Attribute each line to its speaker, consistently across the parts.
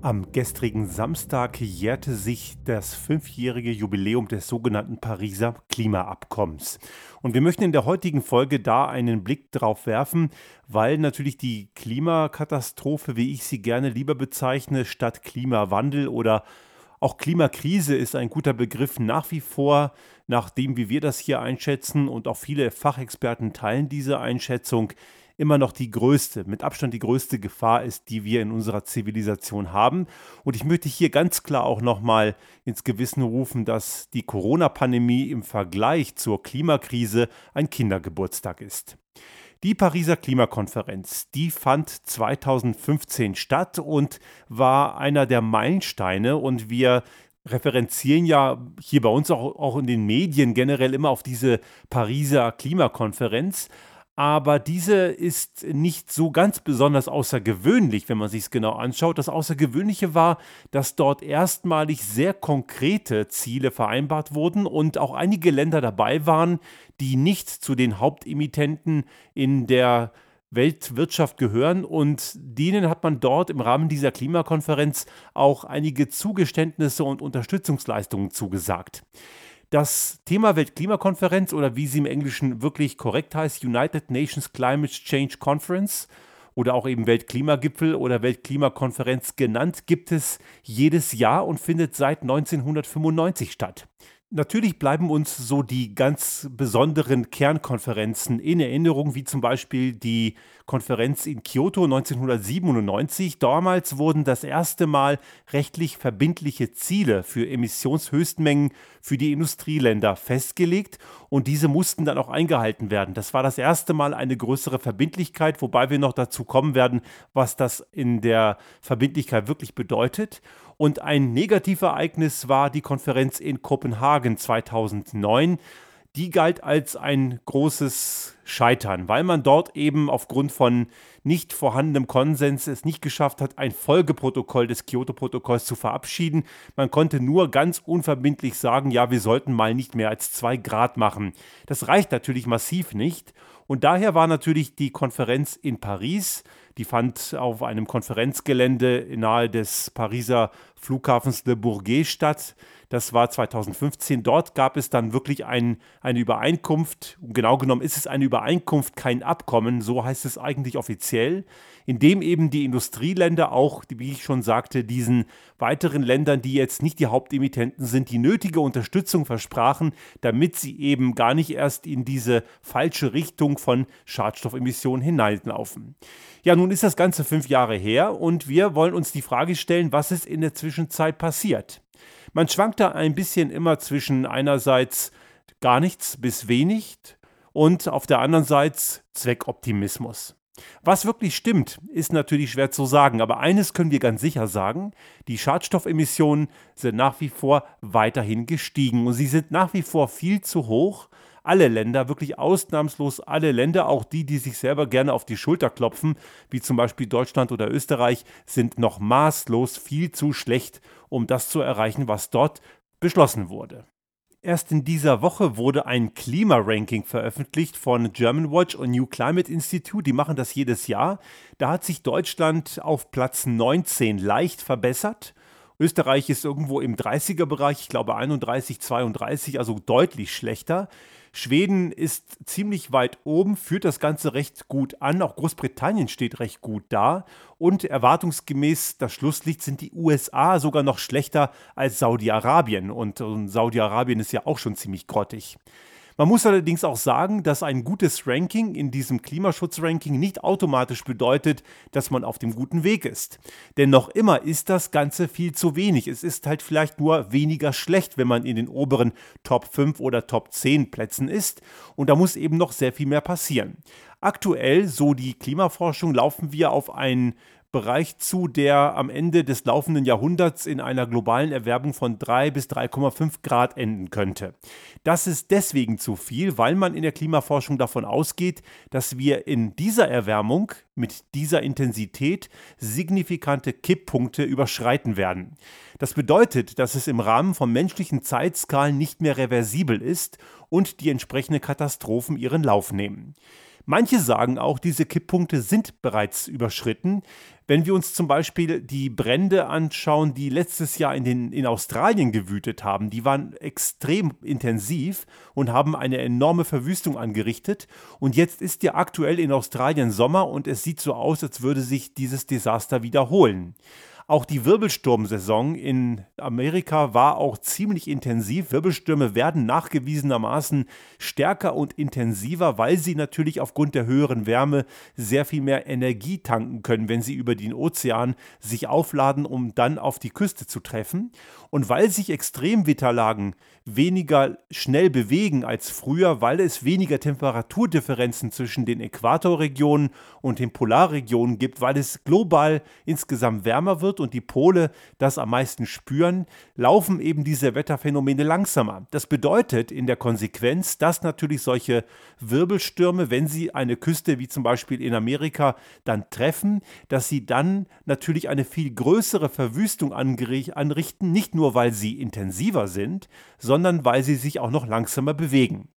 Speaker 1: Am gestrigen Samstag jährte sich das fünfjährige Jubiläum des sogenannten Pariser Klimaabkommens. Und wir möchten in der heutigen Folge da einen Blick drauf werfen, weil natürlich die Klimakatastrophe, wie ich sie gerne lieber bezeichne, statt Klimawandel oder auch Klimakrise ist ein guter Begriff nach wie vor, nach dem, wie wir das hier einschätzen und auch viele Fachexperten teilen diese Einschätzung, immer noch die größte, mit Abstand die größte Gefahr ist, die wir in unserer Zivilisation haben. Und ich möchte hier ganz klar auch nochmal ins Gewissen rufen, dass die Corona-Pandemie im Vergleich zur Klimakrise ein Kindergeburtstag ist. Die Pariser Klimakonferenz, die fand 2015 statt und war einer der Meilensteine und wir referenzieren ja hier bei uns auch, auch in den Medien generell immer auf diese Pariser Klimakonferenz aber diese ist nicht so ganz besonders außergewöhnlich, wenn man sich es genau anschaut. Das Außergewöhnliche war, dass dort erstmalig sehr konkrete Ziele vereinbart wurden und auch einige Länder dabei waren, die nicht zu den Hauptemittenten in der Weltwirtschaft gehören und denen hat man dort im Rahmen dieser Klimakonferenz auch einige Zugeständnisse und Unterstützungsleistungen zugesagt. Das Thema Weltklimakonferenz oder wie sie im Englischen wirklich korrekt heißt, United Nations Climate Change Conference oder auch eben Weltklimagipfel oder Weltklimakonferenz genannt, gibt es jedes Jahr und findet seit 1995 statt. Natürlich bleiben uns so die ganz besonderen Kernkonferenzen in Erinnerung, wie zum Beispiel die Konferenz in Kyoto 1997. Damals wurden das erste Mal rechtlich verbindliche Ziele für Emissionshöchstmengen für die Industrieländer festgelegt und diese mussten dann auch eingehalten werden. Das war das erste Mal eine größere Verbindlichkeit, wobei wir noch dazu kommen werden, was das in der Verbindlichkeit wirklich bedeutet. Und ein Negativereignis war die Konferenz in Kopenhagen 2009. Die galt als ein großes Scheitern, weil man dort eben aufgrund von nicht vorhandenem Konsens es nicht geschafft hat, ein Folgeprotokoll des Kyoto-Protokolls zu verabschieden. Man konnte nur ganz unverbindlich sagen, ja, wir sollten mal nicht mehr als zwei Grad machen. Das reicht natürlich massiv nicht. Und daher war natürlich die Konferenz in Paris, die fand auf einem Konferenzgelände nahe des Pariser Flughafens Le Bourget statt. Das war 2015. Dort gab es dann wirklich ein, eine Übereinkunft. Genau genommen ist es eine Übereinkunft, kein Abkommen, so heißt es eigentlich offiziell, in dem eben die Industrieländer auch, wie ich schon sagte, diesen weiteren Ländern, die jetzt nicht die Hauptemittenten sind, die nötige Unterstützung versprachen, damit sie eben gar nicht erst in diese falsche Richtung von Schadstoffemissionen hineinlaufen. Ja, nun ist das Ganze fünf Jahre her und wir wollen uns die Frage stellen, was ist in der Zwischenzeit passiert. Man schwankt da ein bisschen immer zwischen einerseits gar nichts bis wenig und auf der anderen Seite Zweckoptimismus. Was wirklich stimmt, ist natürlich schwer zu sagen, aber eines können wir ganz sicher sagen, die Schadstoffemissionen sind nach wie vor weiterhin gestiegen und sie sind nach wie vor viel zu hoch. Alle Länder, wirklich ausnahmslos alle Länder, auch die, die sich selber gerne auf die Schulter klopfen, wie zum Beispiel Deutschland oder Österreich, sind noch maßlos viel zu schlecht, um das zu erreichen, was dort beschlossen wurde. Erst in dieser Woche wurde ein Klimaranking veröffentlicht von German Watch und New Climate Institute. Die machen das jedes Jahr. Da hat sich Deutschland auf Platz 19 leicht verbessert. Österreich ist irgendwo im 30er-Bereich, ich glaube 31, 32, also deutlich schlechter. Schweden ist ziemlich weit oben, führt das Ganze recht gut an. Auch Großbritannien steht recht gut da. Und erwartungsgemäß das Schlusslicht sind die USA sogar noch schlechter als Saudi-Arabien. Und, und Saudi-Arabien ist ja auch schon ziemlich grottig. Man muss allerdings auch sagen, dass ein gutes Ranking in diesem Klimaschutzranking nicht automatisch bedeutet, dass man auf dem guten Weg ist. Denn noch immer ist das Ganze viel zu wenig. Es ist halt vielleicht nur weniger schlecht, wenn man in den oberen Top 5 oder Top 10 Plätzen ist. Und da muss eben noch sehr viel mehr passieren. Aktuell, so die Klimaforschung, laufen wir auf einen Bereich zu, der am Ende des laufenden Jahrhunderts in einer globalen Erwärmung von 3 bis 3,5 Grad enden könnte. Das ist deswegen zu viel, weil man in der Klimaforschung davon ausgeht, dass wir in dieser Erwärmung mit dieser Intensität signifikante Kipppunkte überschreiten werden. Das bedeutet, dass es im Rahmen von menschlichen Zeitskalen nicht mehr reversibel ist und die entsprechenden Katastrophen ihren Lauf nehmen. Manche sagen auch, diese Kipppunkte sind bereits überschritten. Wenn wir uns zum Beispiel die Brände anschauen, die letztes Jahr in, den, in Australien gewütet haben, die waren extrem intensiv und haben eine enorme Verwüstung angerichtet. Und jetzt ist ja aktuell in Australien Sommer und es sieht so aus, als würde sich dieses Desaster wiederholen. Auch die Wirbelsturmsaison in Amerika war auch ziemlich intensiv. Wirbelstürme werden nachgewiesenermaßen stärker und intensiver, weil sie natürlich aufgrund der höheren Wärme sehr viel mehr Energie tanken können, wenn sie über den Ozean sich aufladen, um dann auf die Küste zu treffen. Und weil sich Extremwetterlagen weniger schnell bewegen als früher, weil es weniger Temperaturdifferenzen zwischen den Äquatorregionen und den Polarregionen gibt, weil es global insgesamt wärmer wird und die Pole das am meisten spüren, laufen eben diese Wetterphänomene langsamer. Das bedeutet in der Konsequenz, dass natürlich solche Wirbelstürme, wenn sie eine Küste wie zum Beispiel in Amerika dann treffen, dass sie dann natürlich eine viel größere Verwüstung anrichten, nicht nur weil sie intensiver sind, sondern weil sie sich auch noch langsamer bewegen.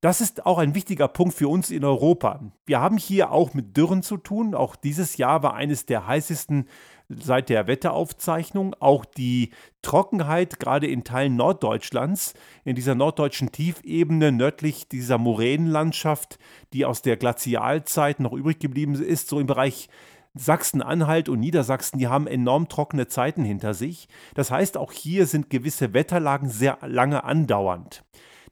Speaker 1: Das ist auch ein wichtiger Punkt für uns in Europa. Wir haben hier auch mit Dürren zu tun. Auch dieses Jahr war eines der heißesten seit der Wetteraufzeichnung. Auch die Trockenheit, gerade in Teilen Norddeutschlands, in dieser norddeutschen Tiefebene nördlich dieser Moränenlandschaft, die aus der Glazialzeit noch übrig geblieben ist, so im Bereich Sachsen-Anhalt und Niedersachsen, die haben enorm trockene Zeiten hinter sich. Das heißt, auch hier sind gewisse Wetterlagen sehr lange andauernd.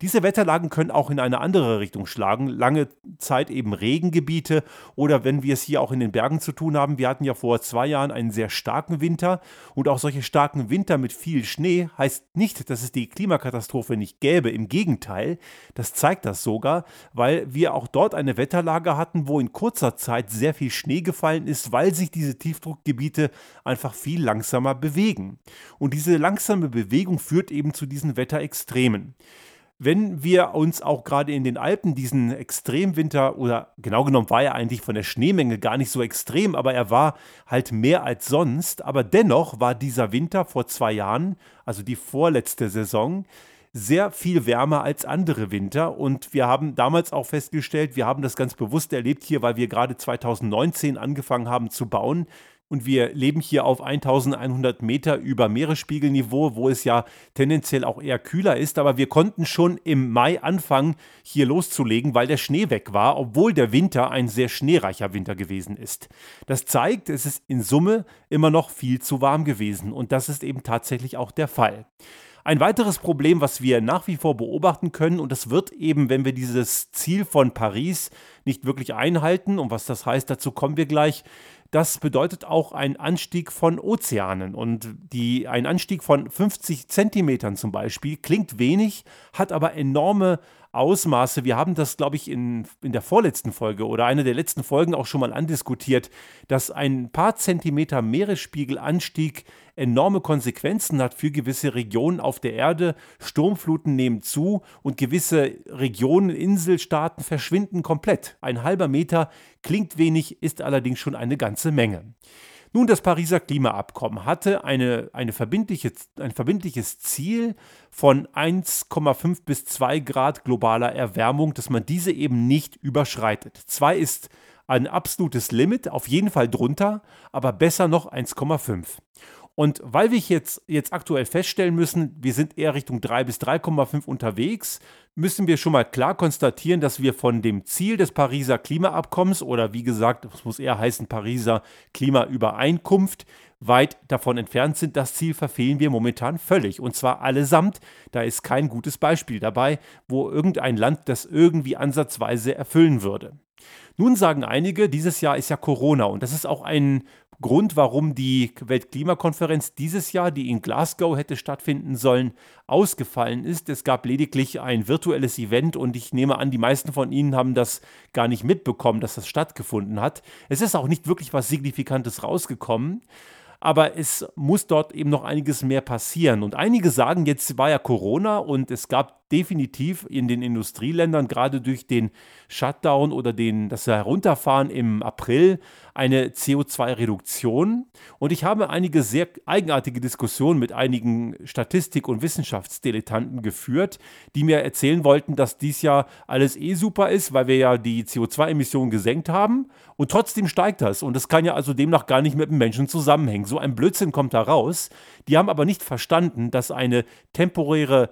Speaker 1: Diese Wetterlagen können auch in eine andere Richtung schlagen. Lange Zeit eben Regengebiete oder wenn wir es hier auch in den Bergen zu tun haben. Wir hatten ja vor zwei Jahren einen sehr starken Winter und auch solche starken Winter mit viel Schnee heißt nicht, dass es die Klimakatastrophe nicht gäbe. Im Gegenteil, das zeigt das sogar, weil wir auch dort eine Wetterlage hatten, wo in kurzer Zeit sehr viel Schnee gefallen ist, weil sich diese Tiefdruckgebiete einfach viel langsamer bewegen. Und diese langsame Bewegung führt eben zu diesen Wetterextremen. Wenn wir uns auch gerade in den Alpen diesen Extremwinter, oder genau genommen war er eigentlich von der Schneemenge gar nicht so extrem, aber er war halt mehr als sonst. Aber dennoch war dieser Winter vor zwei Jahren, also die vorletzte Saison, sehr viel wärmer als andere Winter. Und wir haben damals auch festgestellt, wir haben das ganz bewusst erlebt hier, weil wir gerade 2019 angefangen haben zu bauen und wir leben hier auf 1100 Meter über Meeresspiegelniveau, wo es ja tendenziell auch eher kühler ist. Aber wir konnten schon im Mai anfangen, hier loszulegen, weil der Schnee weg war, obwohl der Winter ein sehr schneereicher Winter gewesen ist. Das zeigt, es ist in Summe immer noch viel zu warm gewesen. Und das ist eben tatsächlich auch der Fall. Ein weiteres Problem, was wir nach wie vor beobachten können, und das wird eben, wenn wir dieses Ziel von Paris nicht wirklich einhalten, und was das heißt, dazu kommen wir gleich, das bedeutet auch ein Anstieg von Ozeanen. Und die, ein Anstieg von 50 Zentimetern zum Beispiel klingt wenig, hat aber enorme Ausmaße. Wir haben das, glaube ich, in, in der vorletzten Folge oder einer der letzten Folgen auch schon mal andiskutiert, dass ein paar Zentimeter Meeresspiegelanstieg enorme Konsequenzen hat für gewisse Regionen auf der Erde. Sturmfluten nehmen zu und gewisse Regionen, Inselstaaten verschwinden komplett. Ein halber Meter klingt wenig, ist allerdings schon eine ganze Menge. Nun, das Pariser Klimaabkommen hatte eine, eine verbindliche, ein verbindliches Ziel von 1,5 bis 2 Grad globaler Erwärmung, dass man diese eben nicht überschreitet. 2 ist ein absolutes Limit, auf jeden Fall drunter, aber besser noch 1,5. Und weil wir jetzt, jetzt aktuell feststellen müssen, wir sind eher Richtung 3 bis 3,5 unterwegs, müssen wir schon mal klar konstatieren, dass wir von dem Ziel des Pariser Klimaabkommens oder wie gesagt, es muss eher heißen Pariser Klimaübereinkunft, weit davon entfernt sind. Das Ziel verfehlen wir momentan völlig. Und zwar allesamt. Da ist kein gutes Beispiel dabei, wo irgendein Land das irgendwie ansatzweise erfüllen würde. Nun sagen einige, dieses Jahr ist ja Corona und das ist auch ein Grund, warum die Weltklimakonferenz dieses Jahr, die in Glasgow hätte stattfinden sollen, ausgefallen ist. Es gab lediglich ein virtuelles Event und ich nehme an, die meisten von Ihnen haben das gar nicht mitbekommen, dass das stattgefunden hat. Es ist auch nicht wirklich was Signifikantes rausgekommen aber es muss dort eben noch einiges mehr passieren. Und einige sagen, jetzt war ja Corona und es gab definitiv in den Industrieländern gerade durch den Shutdown oder den, das Herunterfahren im April eine CO2-Reduktion. Und ich habe einige sehr eigenartige Diskussionen mit einigen Statistik- und Wissenschaftsdilettanten geführt, die mir erzählen wollten, dass dies ja alles eh super ist, weil wir ja die CO2-Emissionen gesenkt haben und trotzdem steigt das. Und das kann ja also demnach gar nicht mit dem Menschen zusammenhängen. So ein Blödsinn kommt da raus. Die haben aber nicht verstanden, dass eine temporäre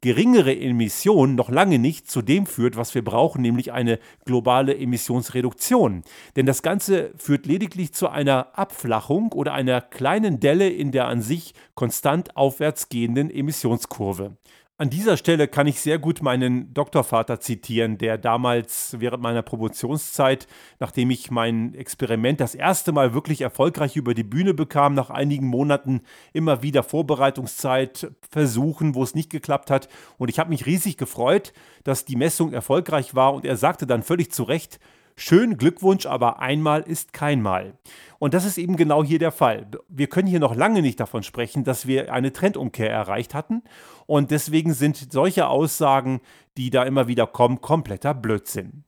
Speaker 1: geringere Emission noch lange nicht zu dem führt, was wir brauchen, nämlich eine globale Emissionsreduktion. Denn das Ganze führt lediglich zu einer Abflachung oder einer kleinen Delle in der an sich konstant aufwärts gehenden Emissionskurve. An dieser Stelle kann ich sehr gut meinen Doktorvater zitieren, der damals während meiner Promotionszeit, nachdem ich mein Experiment das erste Mal wirklich erfolgreich über die Bühne bekam, nach einigen Monaten immer wieder Vorbereitungszeit, Versuchen, wo es nicht geklappt hat. Und ich habe mich riesig gefreut, dass die Messung erfolgreich war. Und er sagte dann völlig zu Recht, Schön, Glückwunsch, aber einmal ist kein Mal. Und das ist eben genau hier der Fall. Wir können hier noch lange nicht davon sprechen, dass wir eine Trendumkehr erreicht hatten. Und deswegen sind solche Aussagen, die da immer wieder kommen, kompletter Blödsinn.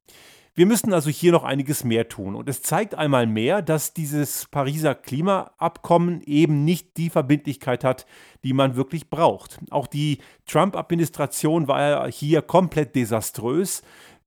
Speaker 1: Wir müssen also hier noch einiges mehr tun. Und es zeigt einmal mehr, dass dieses Pariser Klimaabkommen eben nicht die Verbindlichkeit hat, die man wirklich braucht. Auch die Trump-Administration war hier komplett desaströs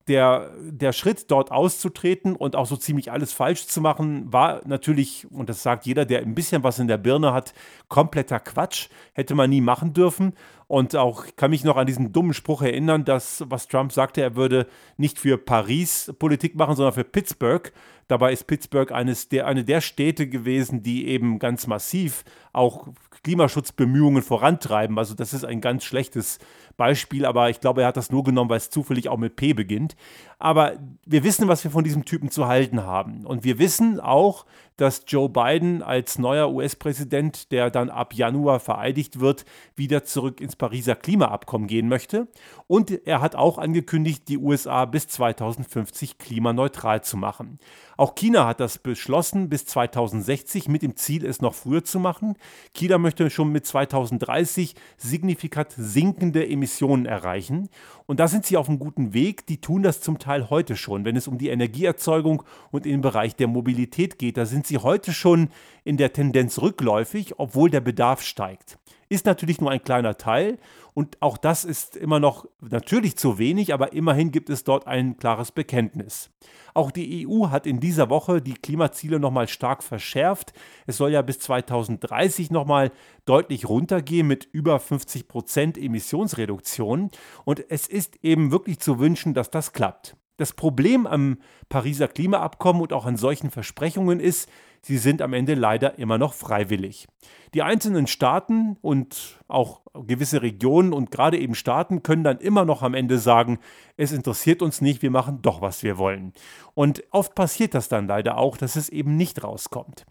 Speaker 1: der, der Schritt, dort auszutreten und auch so ziemlich alles falsch zu machen, war natürlich, und das sagt jeder, der ein bisschen was in der Birne hat, kompletter Quatsch. Hätte man nie machen dürfen. Und auch kann mich noch an diesen dummen Spruch erinnern, dass, was Trump sagte, er würde nicht für Paris Politik machen, sondern für Pittsburgh. Dabei ist Pittsburgh eines der, eine der Städte gewesen, die eben ganz massiv auch Klimaschutzbemühungen vorantreiben. Also das ist ein ganz schlechtes Beispiel, aber ich glaube, er hat das nur genommen, weil es zufällig auch mit P beginnt. Aber wir wissen, was wir von diesem Typen zu halten haben. Und wir wissen auch, dass Joe Biden als neuer US-Präsident, der dann ab Januar vereidigt wird, wieder zurück ins Pariser Klimaabkommen gehen möchte. Und er hat auch angekündigt, die USA bis 2050 klimaneutral zu machen. Auch China hat das beschlossen bis 2060 mit dem Ziel, es noch früher zu machen. China möchte schon mit 2030 signifikant sinkende Emissionen erreichen. Und da sind sie auf einem guten Weg. Die tun das zum Teil heute schon. Wenn es um die Energieerzeugung und im Bereich der Mobilität geht, da sind sie heute schon in der Tendenz rückläufig, obwohl der Bedarf steigt. Ist natürlich nur ein kleiner Teil und auch das ist immer noch natürlich zu wenig, aber immerhin gibt es dort ein klares Bekenntnis. Auch die EU hat in dieser Woche die Klimaziele nochmal stark verschärft. Es soll ja bis 2030 nochmal deutlich runtergehen mit über 50 Prozent Emissionsreduktion. Und es ist eben wirklich zu wünschen, dass das klappt. Das Problem am Pariser Klimaabkommen und auch an solchen Versprechungen ist, sie sind am Ende leider immer noch freiwillig. Die einzelnen Staaten und auch gewisse Regionen und gerade eben Staaten können dann immer noch am Ende sagen, es interessiert uns nicht, wir machen doch, was wir wollen. Und oft passiert das dann leider auch, dass es eben nicht rauskommt.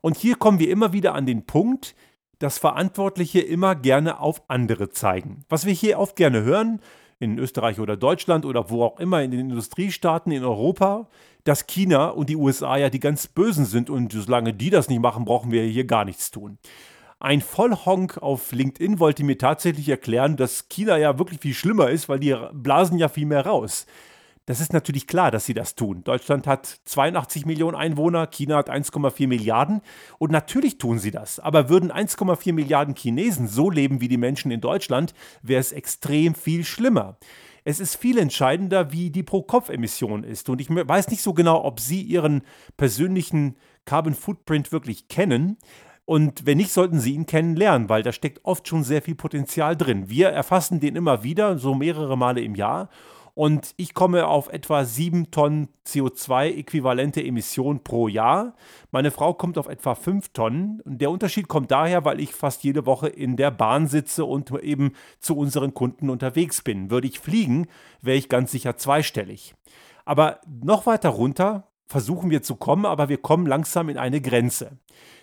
Speaker 1: Und hier kommen wir immer wieder an den Punkt, dass Verantwortliche immer gerne auf andere zeigen. Was wir hier oft gerne hören, in Österreich oder Deutschland oder wo auch immer in den Industriestaaten in Europa, dass China und die USA ja die ganz Bösen sind und solange die das nicht machen, brauchen wir hier gar nichts tun. Ein Vollhonk auf LinkedIn wollte mir tatsächlich erklären, dass China ja wirklich viel schlimmer ist, weil die blasen ja viel mehr raus. Das ist natürlich klar, dass sie das tun. Deutschland hat 82 Millionen Einwohner, China hat 1,4 Milliarden und natürlich tun sie das. Aber würden 1,4 Milliarden Chinesen so leben wie die Menschen in Deutschland, wäre es extrem viel schlimmer. Es ist viel entscheidender, wie die Pro-Kopf-Emission ist. Und ich weiß nicht so genau, ob Sie Ihren persönlichen Carbon Footprint wirklich kennen. Und wenn nicht, sollten Sie ihn kennenlernen, weil da steckt oft schon sehr viel Potenzial drin. Wir erfassen den immer wieder, so mehrere Male im Jahr und ich komme auf etwa 7 Tonnen CO2-äquivalente Emissionen pro Jahr. Meine Frau kommt auf etwa 5 Tonnen. Und der Unterschied kommt daher, weil ich fast jede Woche in der Bahn sitze und eben zu unseren Kunden unterwegs bin. Würde ich fliegen, wäre ich ganz sicher zweistellig. Aber noch weiter runter versuchen wir zu kommen, aber wir kommen langsam in eine Grenze.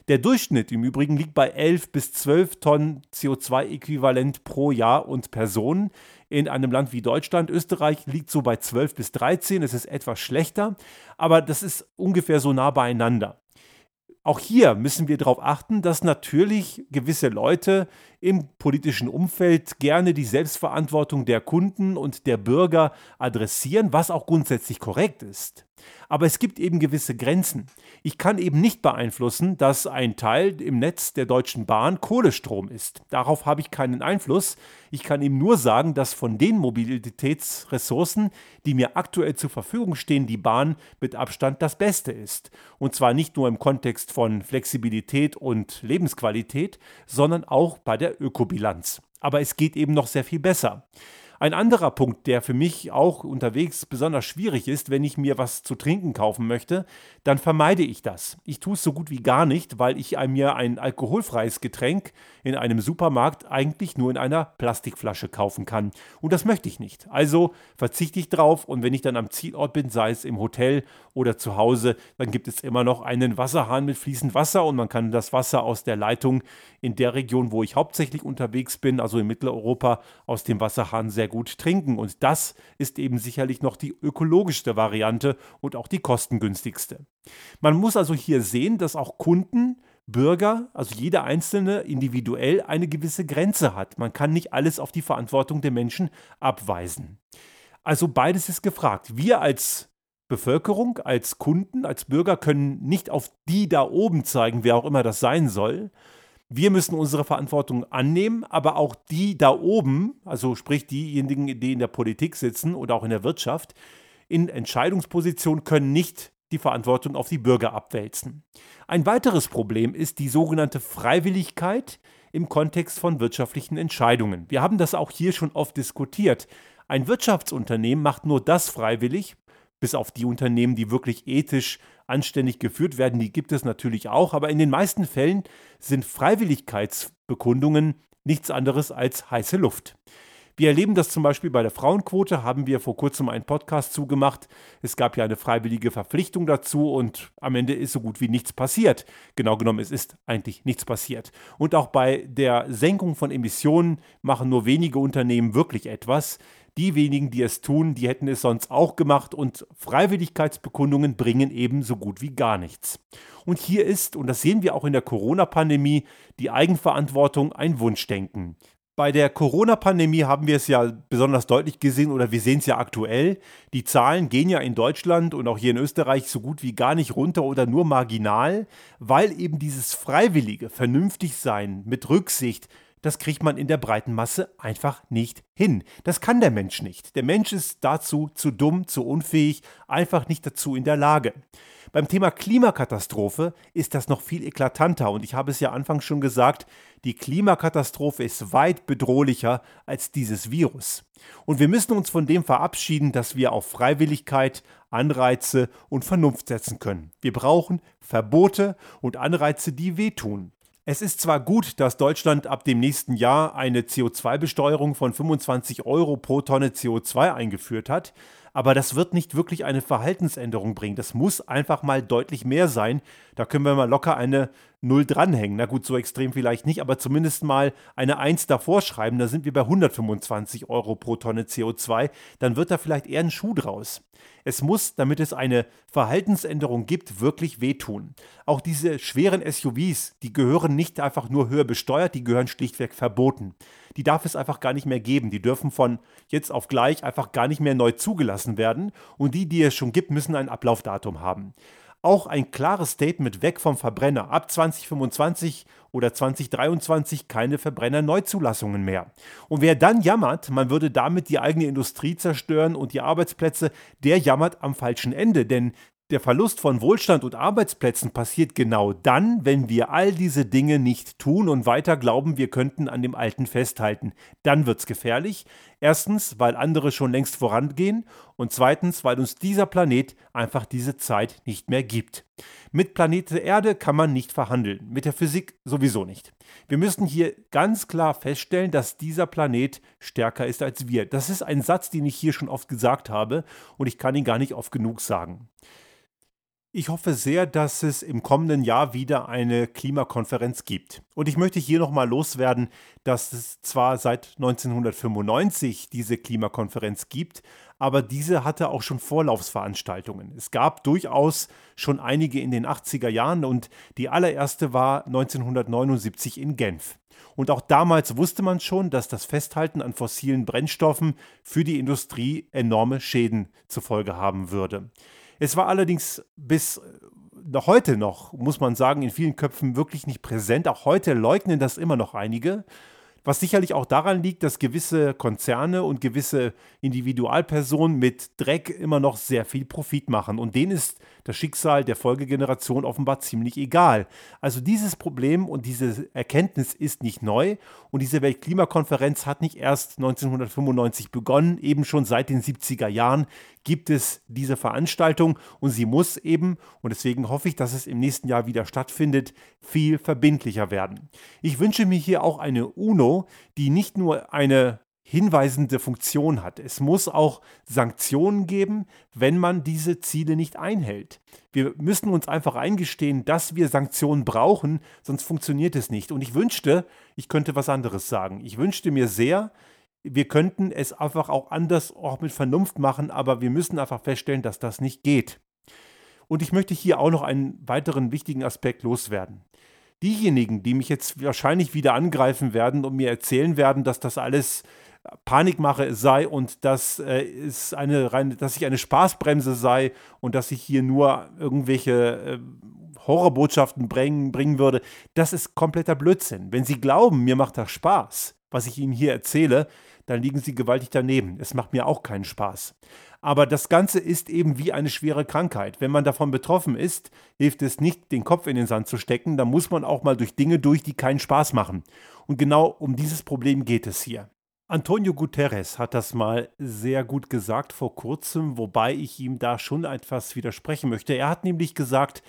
Speaker 1: Der Durchschnitt im Übrigen liegt bei 11 bis 12 Tonnen CO2-Äquivalent pro Jahr und Person in einem Land wie Deutschland. Österreich liegt so bei 12 bis 13, es ist etwas schlechter, aber das ist ungefähr so nah beieinander. auch hier müssen wir darauf achten, dass natürlich gewisse Leute im politischen Umfeld gerne die Selbstverantwortung der Kunden und der Bürger adressieren, was auch grundsätzlich korrekt ist. Aber es gibt eben gewisse Grenzen. Ich kann eben nicht beeinflussen, dass ein Teil im Netz der Deutschen Bahn Kohlestrom ist. Darauf habe ich keinen Einfluss. Ich kann ihm nur sagen, dass von den Mobilitätsressourcen, die mir aktuell zur Verfügung stehen, die Bahn mit Abstand das Beste ist. Und zwar nicht nur im Kontext von Flexibilität und Lebensqualität, sondern auch bei der Ökobilanz. Aber es geht eben noch sehr viel besser. Ein anderer Punkt, der für mich auch unterwegs besonders schwierig ist, wenn ich mir was zu trinken kaufen möchte, dann vermeide ich das. Ich tue es so gut wie gar nicht, weil ich mir ein alkoholfreies Getränk in einem Supermarkt eigentlich nur in einer Plastikflasche kaufen kann. Und das möchte ich nicht. Also verzichte ich drauf und wenn ich dann am Zielort bin, sei es im Hotel oder zu Hause, dann gibt es immer noch einen Wasserhahn mit fließend Wasser und man kann das Wasser aus der Leitung in der Region, wo ich hauptsächlich unterwegs bin, also in Mitteleuropa, aus dem Wasserhahn sehr gut trinken. Und das ist eben sicherlich noch die ökologischste Variante und auch die kostengünstigste. Man muss also hier sehen, dass auch Kunden Bürger, also jeder Einzelne individuell eine gewisse Grenze hat. Man kann nicht alles auf die Verantwortung der Menschen abweisen. Also beides ist gefragt. Wir als Bevölkerung, als Kunden, als Bürger können nicht auf die da oben zeigen, wer auch immer das sein soll, wir müssen unsere Verantwortung annehmen, aber auch die da oben, also sprich diejenigen, die in der Politik sitzen oder auch in der Wirtschaft, in Entscheidungspositionen können nicht die Verantwortung auf die Bürger abwälzen. Ein weiteres Problem ist die sogenannte Freiwilligkeit im Kontext von wirtschaftlichen Entscheidungen. Wir haben das auch hier schon oft diskutiert. Ein Wirtschaftsunternehmen macht nur das freiwillig, bis auf die Unternehmen, die wirklich ethisch anständig geführt werden, die gibt es natürlich auch, aber in den meisten Fällen sind Freiwilligkeitsbekundungen nichts anderes als heiße Luft. Wir erleben das zum Beispiel bei der Frauenquote, haben wir vor kurzem einen Podcast zugemacht. Es gab ja eine freiwillige Verpflichtung dazu und am Ende ist so gut wie nichts passiert. Genau genommen, es ist eigentlich nichts passiert. Und auch bei der Senkung von Emissionen machen nur wenige Unternehmen wirklich etwas. Die wenigen, die es tun, die hätten es sonst auch gemacht und Freiwilligkeitsbekundungen bringen eben so gut wie gar nichts. Und hier ist, und das sehen wir auch in der Corona-Pandemie, die Eigenverantwortung ein Wunschdenken. Bei der Corona-Pandemie haben wir es ja besonders deutlich gesehen oder wir sehen es ja aktuell. Die Zahlen gehen ja in Deutschland und auch hier in Österreich so gut wie gar nicht runter oder nur marginal, weil eben dieses freiwillige, vernünftig sein mit Rücksicht das kriegt man in der breiten Masse einfach nicht hin. Das kann der Mensch nicht. Der Mensch ist dazu zu dumm, zu unfähig, einfach nicht dazu in der Lage. Beim Thema Klimakatastrophe ist das noch viel eklatanter und ich habe es ja anfangs schon gesagt, die Klimakatastrophe ist weit bedrohlicher als dieses Virus. Und wir müssen uns von dem verabschieden, dass wir auf Freiwilligkeit, Anreize und Vernunft setzen können. Wir brauchen Verbote und Anreize, die wehtun. Es ist zwar gut, dass Deutschland ab dem nächsten Jahr eine CO2-Besteuerung von 25 Euro pro Tonne CO2 eingeführt hat, aber das wird nicht wirklich eine Verhaltensänderung bringen. Das muss einfach mal deutlich mehr sein. Da können wir mal locker eine Null dranhängen. Na gut, so extrem vielleicht nicht, aber zumindest mal eine 1 davor schreiben. Da sind wir bei 125 Euro pro Tonne CO2. Dann wird da vielleicht eher ein Schuh draus. Es muss, damit es eine Verhaltensänderung gibt, wirklich wehtun. Auch diese schweren SUVs, die gehören nicht einfach nur höher besteuert, die gehören schlichtweg verboten. Die darf es einfach gar nicht mehr geben. Die dürfen von jetzt auf gleich einfach gar nicht mehr neu zugelassen werden. Und die, die es schon gibt, müssen ein Ablaufdatum haben auch ein klares Statement weg vom Verbrenner. Ab 2025 oder 2023 keine Verbrennerneuzulassungen mehr. Und wer dann jammert, man würde damit die eigene Industrie zerstören und die Arbeitsplätze, der jammert am falschen Ende. Denn der Verlust von Wohlstand und Arbeitsplätzen passiert genau dann, wenn wir all diese Dinge nicht tun und weiter glauben, wir könnten an dem Alten festhalten. Dann wird es gefährlich. Erstens, weil andere schon längst vorangehen und zweitens, weil uns dieser Planet einfach diese Zeit nicht mehr gibt. Mit Planet Erde kann man nicht verhandeln, mit der Physik sowieso nicht. Wir müssen hier ganz klar feststellen, dass dieser Planet stärker ist als wir. Das ist ein Satz, den ich hier schon oft gesagt habe und ich kann ihn gar nicht oft genug sagen. Ich hoffe sehr, dass es im kommenden Jahr wieder eine Klimakonferenz gibt. Und ich möchte hier nochmal loswerden, dass es zwar seit 1995 diese Klimakonferenz gibt, aber diese hatte auch schon Vorlaufsveranstaltungen. Es gab durchaus schon einige in den 80er Jahren und die allererste war 1979 in Genf. Und auch damals wusste man schon, dass das Festhalten an fossilen Brennstoffen für die Industrie enorme Schäden zur Folge haben würde. Es war allerdings bis äh, heute noch, muss man sagen, in vielen Köpfen wirklich nicht präsent. Auch heute leugnen das immer noch einige. Was sicherlich auch daran liegt, dass gewisse Konzerne und gewisse Individualpersonen mit Dreck immer noch sehr viel Profit machen. Und denen ist das Schicksal der Folgegeneration offenbar ziemlich egal. Also dieses Problem und diese Erkenntnis ist nicht neu. Und diese Weltklimakonferenz hat nicht erst 1995 begonnen, eben schon seit den 70er Jahren gibt es diese Veranstaltung und sie muss eben, und deswegen hoffe ich, dass es im nächsten Jahr wieder stattfindet, viel verbindlicher werden. Ich wünsche mir hier auch eine UNO, die nicht nur eine hinweisende Funktion hat. Es muss auch Sanktionen geben, wenn man diese Ziele nicht einhält. Wir müssen uns einfach eingestehen, dass wir Sanktionen brauchen, sonst funktioniert es nicht. Und ich wünschte, ich könnte was anderes sagen. Ich wünschte mir sehr, wir könnten es einfach auch anders, auch mit Vernunft machen, aber wir müssen einfach feststellen, dass das nicht geht. Und ich möchte hier auch noch einen weiteren wichtigen Aspekt loswerden. Diejenigen, die mich jetzt wahrscheinlich wieder angreifen werden und mir erzählen werden, dass das alles Panikmache sei und dass, äh, es eine reine, dass ich eine Spaßbremse sei und dass ich hier nur irgendwelche äh, Horrorbotschaften bringen, bringen würde, das ist kompletter Blödsinn. Wenn Sie glauben, mir macht das Spaß, was ich Ihnen hier erzähle, dann liegen Sie gewaltig daneben. Es macht mir auch keinen Spaß. Aber das Ganze ist eben wie eine schwere Krankheit. Wenn man davon betroffen ist, hilft es nicht, den Kopf in den Sand zu stecken. Da muss man auch mal durch Dinge durch, die keinen Spaß machen. Und genau um dieses Problem geht es hier. Antonio Guterres hat das mal sehr gut gesagt vor kurzem, wobei ich ihm da schon etwas widersprechen möchte. Er hat nämlich gesagt,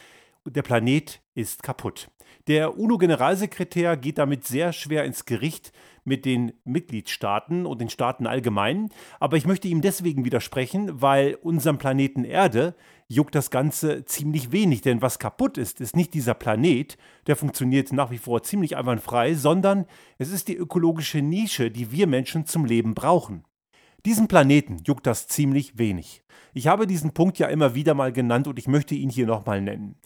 Speaker 1: der Planet ist kaputt. Der UNO-Generalsekretär geht damit sehr schwer ins Gericht mit den Mitgliedstaaten und den Staaten allgemein. Aber ich möchte ihm deswegen widersprechen, weil unserem Planeten Erde juckt das Ganze ziemlich wenig. Denn was kaputt ist, ist nicht dieser Planet, der funktioniert nach wie vor ziemlich einwandfrei, sondern es ist die ökologische Nische, die wir Menschen zum Leben brauchen. Diesen Planeten juckt das ziemlich wenig. Ich habe diesen Punkt ja immer wieder mal genannt und ich möchte ihn hier nochmal nennen.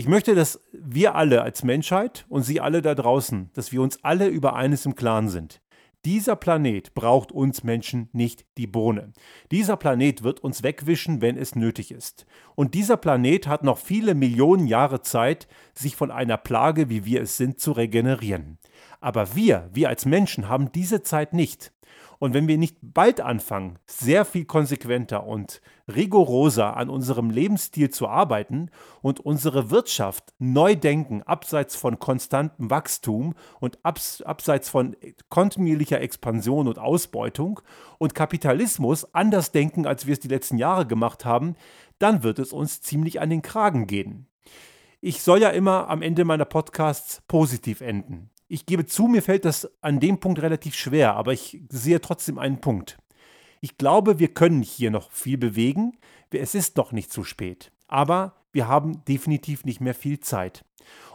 Speaker 1: Ich möchte, dass wir alle als Menschheit und Sie alle da draußen, dass wir uns alle über eines im Klaren sind. Dieser Planet braucht uns Menschen nicht die Bohne. Dieser Planet wird uns wegwischen, wenn es nötig ist. Und dieser Planet hat noch viele Millionen Jahre Zeit, sich von einer Plage, wie wir es sind, zu regenerieren. Aber wir, wir als Menschen, haben diese Zeit nicht. Und wenn wir nicht bald anfangen, sehr viel konsequenter und rigoroser an unserem Lebensstil zu arbeiten und unsere Wirtschaft neu denken, abseits von konstantem Wachstum und abs abseits von kontinuierlicher Expansion und Ausbeutung und Kapitalismus anders denken, als wir es die letzten Jahre gemacht haben, dann wird es uns ziemlich an den Kragen gehen. Ich soll ja immer am Ende meiner Podcasts positiv enden. Ich gebe zu, mir fällt das an dem Punkt relativ schwer, aber ich sehe trotzdem einen Punkt. Ich glaube, wir können hier noch viel bewegen. Es ist noch nicht zu spät. Aber wir haben definitiv nicht mehr viel Zeit.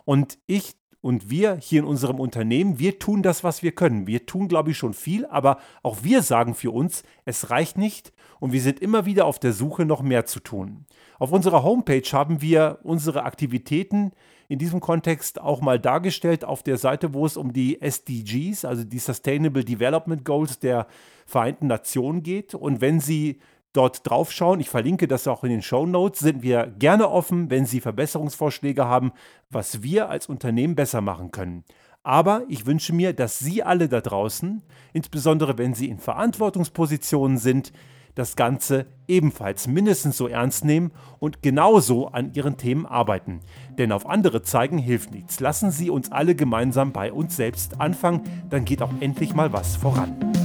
Speaker 1: Und ich und wir hier in unserem Unternehmen, wir tun das, was wir können. Wir tun, glaube ich, schon viel, aber auch wir sagen für uns, es reicht nicht und wir sind immer wieder auf der Suche, noch mehr zu tun. Auf unserer Homepage haben wir unsere Aktivitäten in diesem Kontext auch mal dargestellt auf der Seite, wo es um die SDGs, also die Sustainable Development Goals der Vereinten Nationen geht. Und wenn Sie dort draufschauen, ich verlinke das auch in den Show Notes, sind wir gerne offen, wenn Sie Verbesserungsvorschläge haben, was wir als Unternehmen besser machen können. Aber ich wünsche mir, dass Sie alle da draußen, insbesondere wenn Sie in Verantwortungspositionen sind, das Ganze ebenfalls mindestens so ernst nehmen und genauso an ihren Themen arbeiten. Denn auf andere zeigen hilft nichts. Lassen Sie uns alle gemeinsam bei uns selbst anfangen, dann geht auch endlich mal was voran.